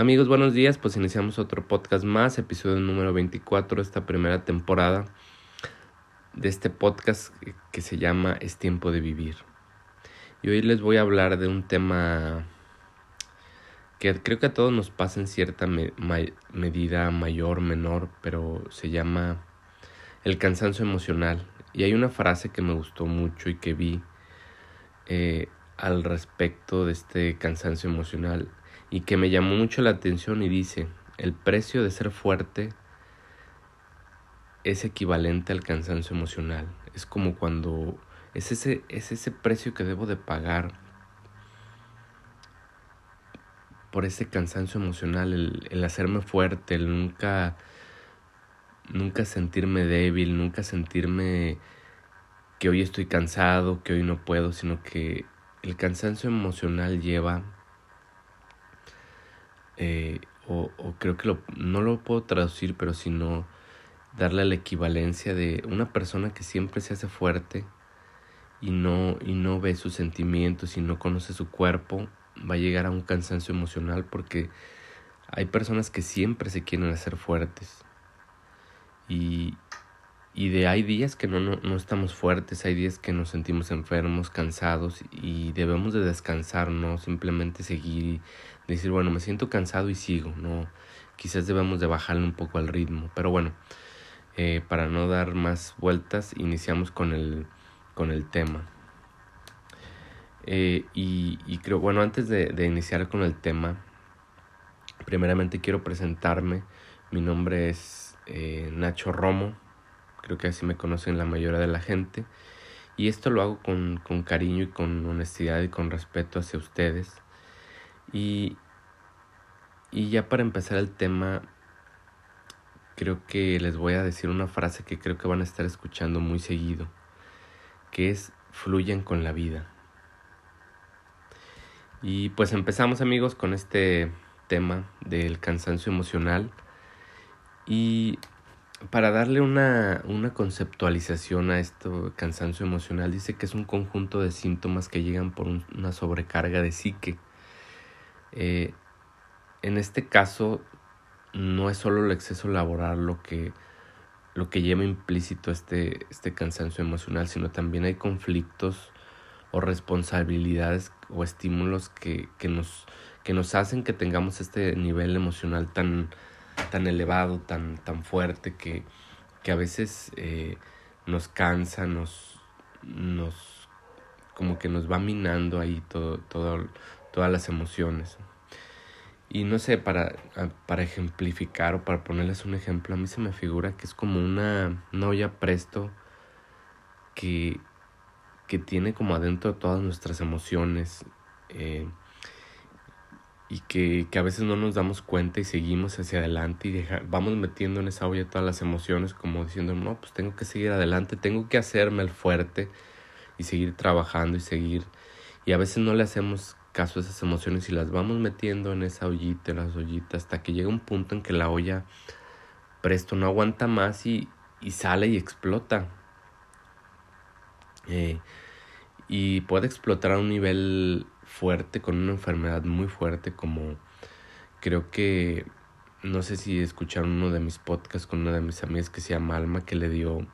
Amigos, buenos días. Pues iniciamos otro podcast más, episodio número 24 de esta primera temporada de este podcast que se llama Es tiempo de vivir. Y hoy les voy a hablar de un tema que creo que a todos nos pasa en cierta medida mayor, menor, pero se llama el cansancio emocional. Y hay una frase que me gustó mucho y que vi eh, al respecto de este cansancio emocional y que me llamó mucho la atención y dice, el precio de ser fuerte es equivalente al cansancio emocional. Es como cuando es ese, es ese precio que debo de pagar por ese cansancio emocional, el, el hacerme fuerte, el nunca, nunca sentirme débil, nunca sentirme que hoy estoy cansado, que hoy no puedo, sino que el cansancio emocional lleva eh, o, creo que no lo puedo traducir, pero sino darle la equivalencia de una persona que siempre se hace fuerte y no, y no ve sus sentimientos y no conoce su cuerpo, va a llegar a un cansancio emocional porque hay personas que siempre se quieren hacer fuertes. Y, y de hay días que no, no, no, estamos fuertes, hay días que nos sentimos enfermos, cansados y debemos de descansar, no simplemente seguir decir, bueno, me siento cansado y sigo, no, quizás debemos de bajarle un poco al ritmo, pero bueno, eh, para no dar más vueltas, iniciamos con el, con el tema. Eh, y, y, creo, bueno, antes de, de, iniciar con el tema, primeramente quiero presentarme. Mi nombre es eh, Nacho Romo, creo que así me conocen la mayoría de la gente. Y esto lo hago con, con cariño y con honestidad y con respeto hacia ustedes. Y, y ya para empezar el tema, creo que les voy a decir una frase que creo que van a estar escuchando muy seguido, que es fluyan con la vida. Y pues empezamos amigos con este tema del cansancio emocional y para darle una, una conceptualización a esto cansancio emocional dice que es un conjunto de síntomas que llegan por una sobrecarga de psique. Eh, en este caso, no es solo el exceso laboral lo que, lo que lleva implícito este, este cansancio emocional, sino también hay conflictos o responsabilidades o estímulos que, que, nos, que nos hacen que tengamos este nivel emocional tan, tan elevado, tan, tan fuerte, que, que a veces eh, nos cansa, nos, nos, como que nos va minando ahí todo, todas las emociones. Y no sé, para, para ejemplificar o para ponerles un ejemplo, a mí se me figura que es como una, una olla presto que, que tiene como adentro todas nuestras emociones eh, y que, que, a veces no nos damos cuenta y seguimos hacia adelante y vamos metiendo en esa olla todas las emociones como diciendo, no, pues tengo que seguir adelante, tengo que hacerme el fuerte y seguir trabajando y seguir. Y a veces no le hacemos caso esas emociones y las vamos metiendo en esa ollita, en las ollitas, hasta que llega un punto en que la olla presto no aguanta más y, y sale y explota. Eh, y puede explotar a un nivel fuerte, con una enfermedad muy fuerte, como creo que, no sé si escucharon uno de mis podcasts con una de mis amigas que se llama Alma, que le dio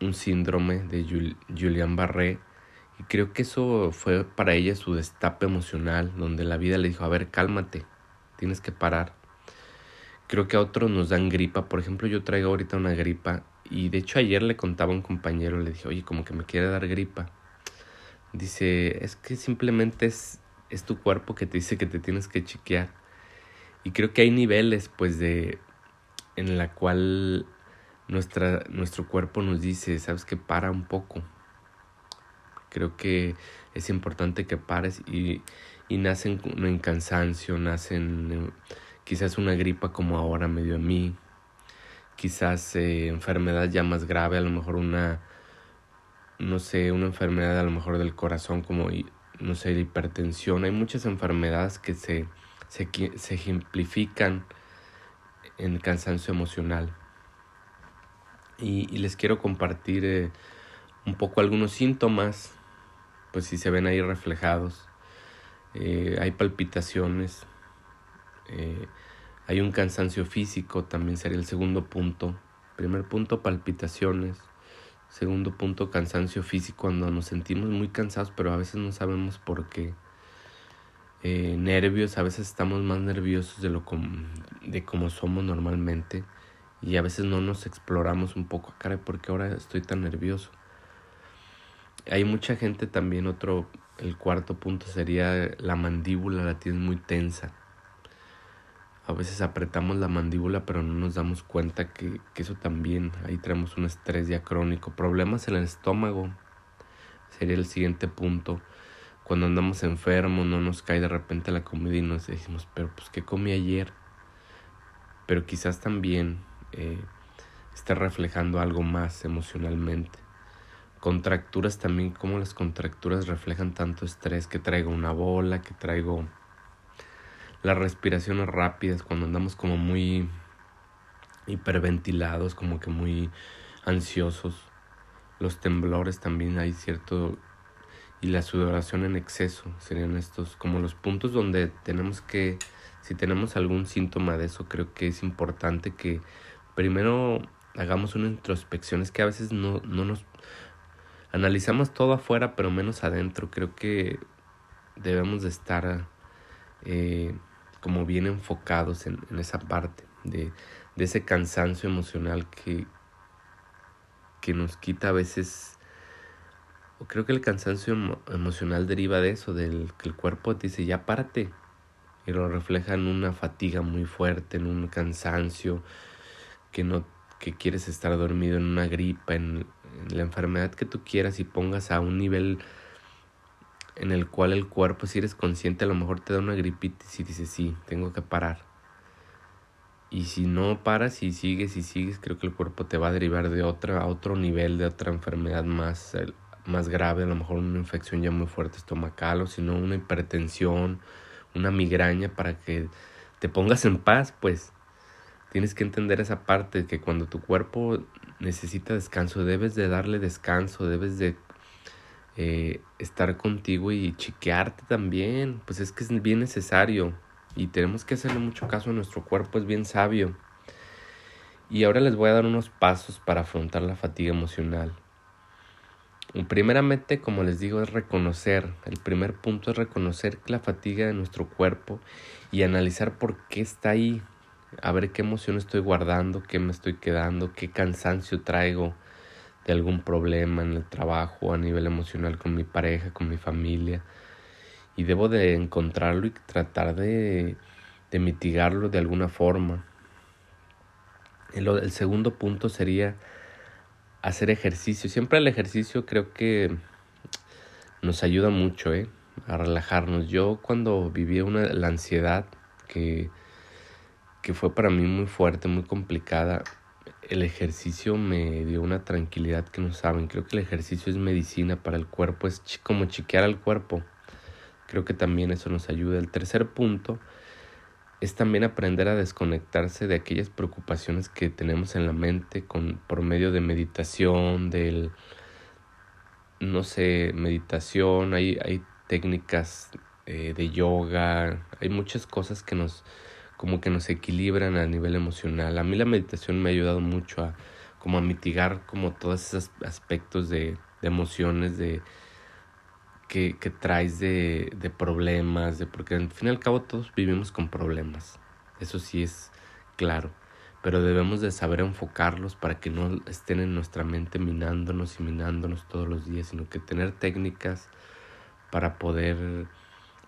un síndrome de Julian Barré y creo que eso fue para ella su destape emocional, donde la vida le dijo, a ver, cálmate, tienes que parar. Creo que a otros nos dan gripa, por ejemplo, yo traigo ahorita una gripa y de hecho ayer le contaba a un compañero, le dije, oye, como que me quiere dar gripa. Dice, es que simplemente es, es tu cuerpo que te dice que te tienes que chequear. Y creo que hay niveles, pues, de en la cual nuestra, nuestro cuerpo nos dice, sabes que para un poco, Creo que es importante que pares y, y nacen en cansancio, nacen quizás una gripa como ahora me dio a mí, quizás eh, enfermedad ya más grave, a lo mejor una, no sé, una enfermedad a lo mejor del corazón como, no sé, hipertensión. Hay muchas enfermedades que se, se, se ejemplifican en cansancio emocional. Y, les quiero compartir eh, un poco algunos síntomas pues si se ven ahí reflejados. Eh, hay palpitaciones, Eh, hay un cansancio físico, también sería el segundo punto. Primer punto, palpitaciones. Segundo punto, cansancio físico, cuando nos sentimos muy cansados, pero a veces no sabemos por qué. Eh, nervios, a veces estamos más nerviosos de lo de como somos normalmente y a veces no nos exploramos un poco, cara, porque ahora estoy tan nervioso. Hay mucha gente también, otro, el cuarto punto sería la mandíbula, la tienes muy tensa. A veces apretamos la mandíbula pero no nos damos cuenta que, eso también, ahí tenemos un estrés ya crónico. Problemas en el estómago sería el siguiente punto. Cuando andamos enfermos no nos cae de repente la comida y nos decimos, pero pues ¿qué comí ayer? Pero quizás también eh, está reflejando algo más emocionalmente. Contracturas también, como las contracturas reflejan tanto estrés, que traigo una bola, que traigo las respiraciones rápidas, cuando andamos como muy hiperventilados, como que muy ansiosos. Los temblores también hay cierto y la sudoración en exceso serían estos como los puntos donde tenemos que si tenemos algún síntoma de eso creo que es importante que primero hagamos una introspección. Es que a veces no, no nos analizamos todo afuera, pero menos adentro. Creo que debemos de estar eh, como bien enfocados en, en esa parte de, de, ese cansancio emocional que, que nos quita a veces. Creo que el cansancio emocional deriva de eso, del que el cuerpo te dice ya párate. Y lo refleja en una fatiga muy fuerte, en un cansancio, que no que quieres estar dormido en una gripa, en, la enfermedad que tú quieras y pongas a un nivel en el cual el cuerpo, si eres consciente, a lo mejor te da una gripitis y dices, sí, tengo que parar. Y si no paras y sigues y sigues, creo que el cuerpo te va a derivar de otra, a otro nivel, de otra enfermedad más, más grave, a lo mejor una infección ya muy fuerte estomacal o si no una hipertensión, una migraña para que te pongas en paz, pues. Tienes que entender esa parte que cuando tu cuerpo necesita descanso, debes de darle descanso, debes de eh, estar contigo y chiquearte también. Pues es que es bien necesario y tenemos que hacerle mucho caso a nuestro cuerpo, es bien sabio. Y ahora les voy a dar unos pasos para afrontar la fatiga emocional. Primeramente, como les digo, es reconocer. El primer punto es reconocer la fatiga de nuestro cuerpo y analizar por qué está ahí, a ver qué emoción estoy guardando, qué me estoy quedando, qué cansancio traigo de algún problema en el trabajo, a nivel emocional con mi pareja, con mi familia. Y debo de encontrarlo y tratar de, de mitigarlo de alguna forma. El, el segundo punto sería hacer ejercicio. Siempre el ejercicio creo que nos ayuda mucho ¿eh? a relajarnos. Yo cuando vivía una, la ansiedad que que fue para mí muy fuerte, muy complicada. El ejercicio me dio una tranquilidad que no saben. Creo que el ejercicio es medicina para el cuerpo, es como chiquear al cuerpo. Creo que también eso nos ayuda. El tercer punto es también aprender a desconectarse de aquellas preocupaciones que tenemos en la mente con, por medio de meditación, del, no sé, meditación, hay, hay técnicas eh, de yoga, hay muchas cosas que nos como que nos equilibran a nivel emocional. A mí la meditación me ha ayudado mucho a como a mitigar como todos esos aspectos de, emociones de que, que traes de, problemas, de porque al fin y al cabo todos vivimos con problemas. Eso sí es claro. Pero debemos de saber enfocarlos para que no estén en nuestra mente minándonos y minándonos todos los días, sino que tener técnicas para poder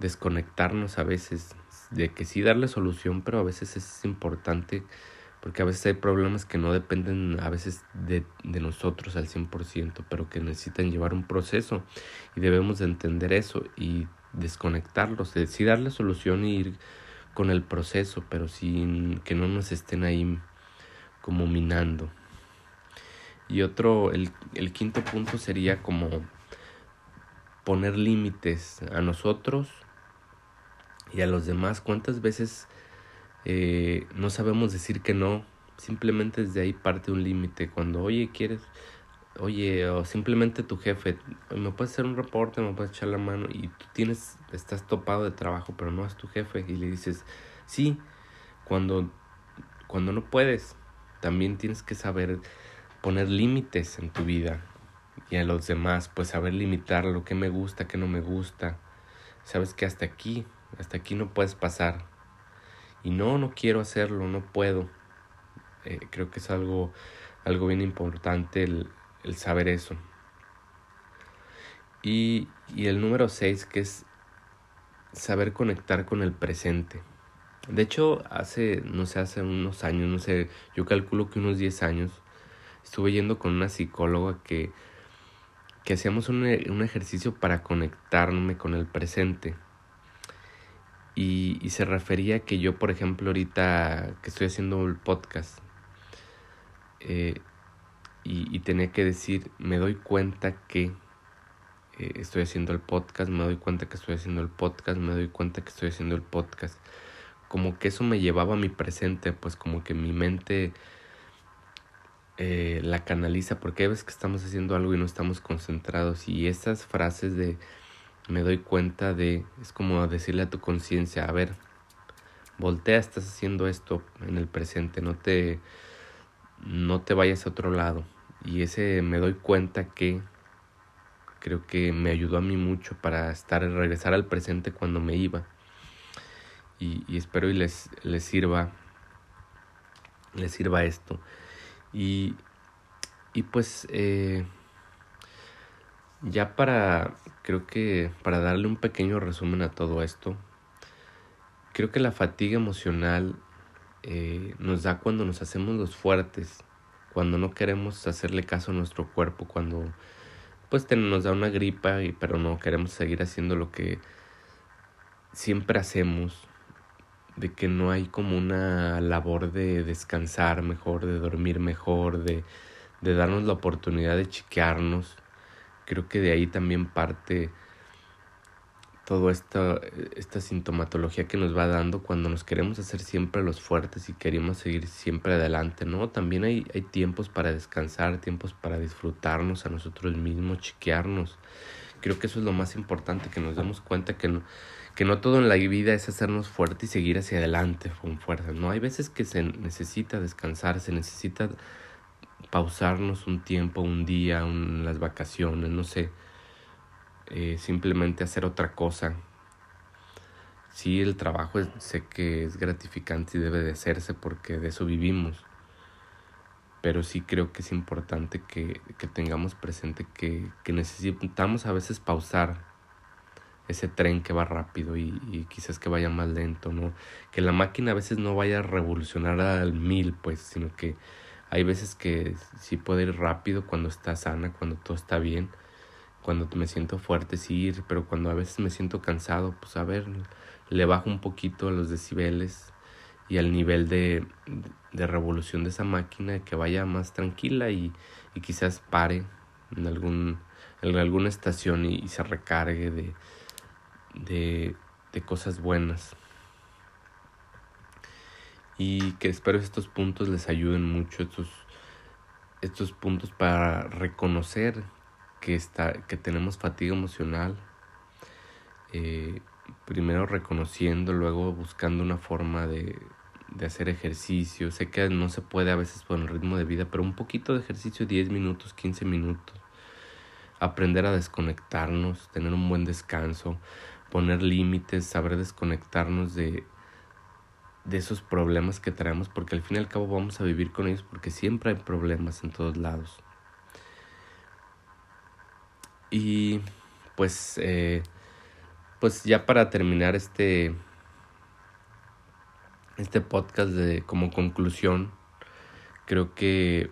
desconectarnos a veces de que sí darle solución, pero a veces es importante porque a veces hay problemas que no dependen a veces de, nosotros al 100%, pero que necesitan llevar un proceso y debemos de entender eso y desconectarlos, de sí darle solución y ir con el proceso, pero sin que no nos estén ahí como minando. Y otro, el, el quinto punto sería como poner límites a nosotros y a los demás. ¿Cuántas veces eh, no sabemos decir que no? Simplemente desde ahí parte un límite. Cuando, oye, quieres, oye, o simplemente tu jefe, me puedes hacer un reporte, me puedes echar la mano y tú tienes, estás topado de trabajo, pero no es tu jefe y le dices, Sí, cuando, cuando no puedes, también tienes que saber poner límites en tu vida y a los demás, pues saber limitar lo que me gusta, que no me gusta. Sabes que hasta aquí, hasta aquí no puedes pasar. Y no, no quiero hacerlo, no puedo. Eh, creo que es algo, algo bien importante el, el saber eso. Y, y el número 6, que es saber conectar con el presente. De hecho, hace, no sé, hace unos años, no sé, yo calculo que unos 10 años, estuve yendo con una psicóloga que, que hacíamos un, un ejercicio para conectarme con el presente. Y, se refería que yo, por ejemplo, ahorita que estoy haciendo el podcast, eh, y, y, tenía que decir, me doy cuenta que eh, estoy haciendo el podcast, me doy cuenta que estoy haciendo el podcast, me doy cuenta que estoy haciendo el podcast. Como que eso me llevaba a mi presente, pues como que mi mente eh, la canaliza, porque veces que estamos haciendo algo y no estamos concentrados. Y esas frases de me doy cuenta de, es como decirle a tu conciencia, a ver, voltea, estás haciendo esto en el presente, no te, no te vayas a otro lado. Y ese me doy cuenta que creo que me ayudó a mí mucho para estar regresar al presente cuando me iba y, espero y les, les sirva les sirva esto y, y pues eh, ya para creo que para darle un pequeño resumen a todo esto creo que la fatiga emocional eh, nos da cuando nos hacemos los fuertes cuando no queremos hacerle caso a nuestro cuerpo cuando pues nos da una gripa, y, pero no queremos seguir haciendo lo que siempre hacemos, de que no hay como una labor de descansar mejor, de dormir mejor, de, de darnos la oportunidad de chiquearnos. Creo que de ahí también parte toda esta, esta sintomatología que nos va dando cuando nos queremos hacer siempre los fuertes y queremos seguir siempre adelante, ¿no? También hay, hay tiempos para descansar, tiempos para disfrutarnos a nosotros mismos, chiquearnos. Creo que eso es lo más importante, que nos demos cuenta que no, que no todo en la vida es hacernos fuertes y seguir hacia adelante con fuerza, ¿no? Hay veces que se necesita descansar, se necesita pausarnos un tiempo, un día, un, las vacaciones, no sé eh, simplemente hacer otra cosa. Sí, el trabajo sé que es gratificante y debe de hacerse porque de eso vivimos. Pero sí creo que es importante que, que tengamos presente que, que, necesitamos a veces pausar ese tren que va rápido y, y, quizás que vaya más lento, ¿no? Que la máquina a veces no vaya a revolucionar al mil, pues, sino que hay veces que sí puede ir rápido cuando está sana, cuando todo está bien cuando me siento fuerte sí ir, pero cuando a veces me siento cansado, pues a ver, le bajo un poquito a los decibeles y al nivel de, de revolución de esa máquina, que vaya más tranquila y, y quizás pare en, algún, en alguna estación y, y se recargue de, de, de cosas buenas. Y que espero estos puntos les ayuden mucho, estos, estos puntos para reconocer que, está, que tenemos fatiga emocional, eh, primero reconociendo, luego buscando una forma de, de hacer ejercicio. Sé que no se puede a veces por el ritmo de vida, pero un poquito de ejercicio, 10 minutos, 15 minutos. Aprender a desconectarnos, tener un buen descanso, poner límites, saber desconectarnos de, de esos problemas que traemos, porque al fin y al cabo vamos a vivir con ellos, porque siempre hay problemas en todos lados. Y pues, eh, pues ya para terminar este, este podcast de, como conclusión, creo que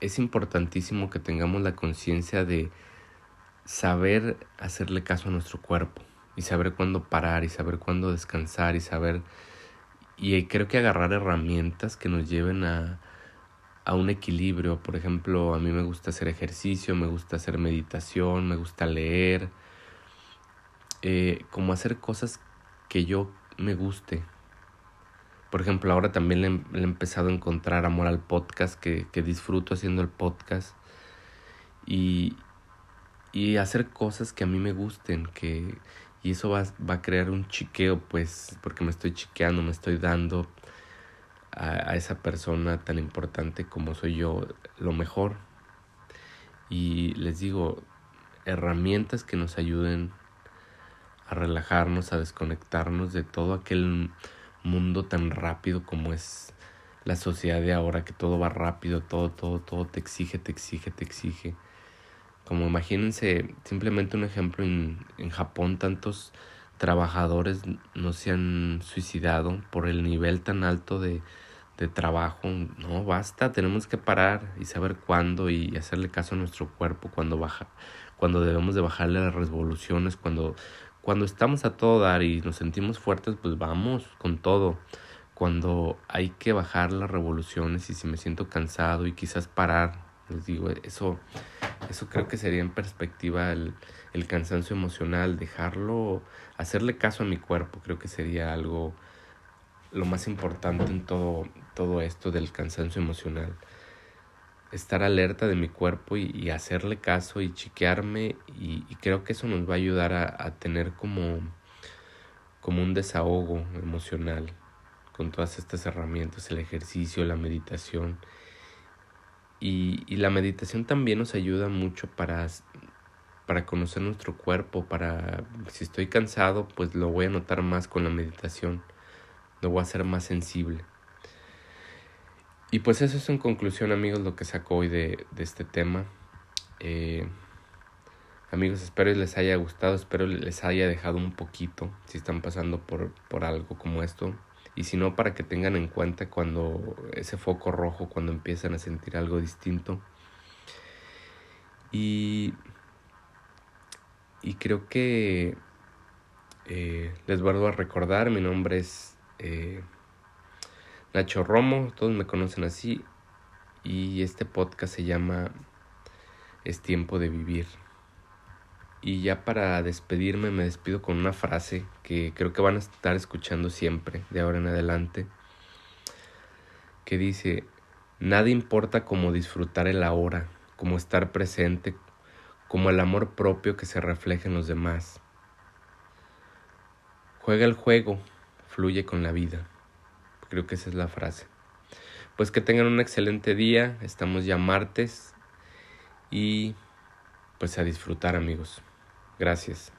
es importantísimo que tengamos la conciencia de saber hacerle caso a nuestro cuerpo y saber cuándo parar y saber cuándo descansar y saber y creo que agarrar herramientas que nos lleven a, a un equilibrio. Por ejemplo, a mí me gusta hacer ejercicio, me gusta hacer meditación, me gusta leer, eh, como hacer cosas que yo me guste. Por ejemplo, ahora también le, he empezado a encontrar amor al podcast, que, que disfruto haciendo el podcast. Y, y hacer cosas que a mí me gusten, que, y eso va, va a crear un chiqueo, pues, porque me estoy chiqueando, me estoy dando a, a esa persona tan importante como soy yo lo mejor. Y les digo, herramientas que nos ayuden a relajarnos, a desconectarnos de todo aquel mundo tan rápido como es la sociedad de ahora, que todo va rápido, todo, todo, todo te exige, te exige, te exige. Como imagínense, simplemente un ejemplo, en, en Japón tantos trabajadores no se han suicidado por el nivel tan alto de, de trabajo. No, basta, tenemos que parar y saber cuándo y hacerle caso a nuestro cuerpo cuando baja, cuando debemos de bajarle las revoluciones, cuando, cuando estamos a todo dar y nos sentimos fuertes, pues vamos con todo. Cuando hay que bajar las revoluciones y si me siento cansado y quizás parar, les digo, eso eso creo que sería en perspectiva el, el cansancio emocional, dejarlo, hacerle caso a mi cuerpo, creo que sería algo lo más importante en todo, todo esto del cansancio emocional. Estar alerta de mi cuerpo y, hacerle caso y chiquearme y, y, creo que eso nos va a ayudar a, a tener como, como un desahogo emocional con todas estas herramientas, el ejercicio, la meditación y, la meditación también nos ayuda mucho para, para conocer nuestro cuerpo, para si estoy cansado, pues lo voy a notar más con la meditación, lo voy a hacer más sensible. Y pues eso es en conclusión amigos lo que saco hoy de, de este tema. Eh, amigos, espero les haya gustado, espero les haya dejado un poquito si están pasando por, por algo como esto y si no para que tengan en cuenta cuando ese foco rojo, cuando empiezan a sentir algo distinto. Y, y creo que eh, les vuelvo a recordar, mi nombre es eh, Nacho Romo, todos me conocen así, y este podcast se llama Es tiempo de vivir. Y ya para despedirme me despido con una frase que creo que van a estar escuchando siempre, de ahora en adelante, que dice, nada importa como disfrutar el ahora, como estar presente, como el amor propio que se refleja en los demás. Juega el juego, fluye con la vida. Creo que esa es la frase. Pues que tengan un excelente día, estamos ya martes y pues a disfrutar amigos. Gracias.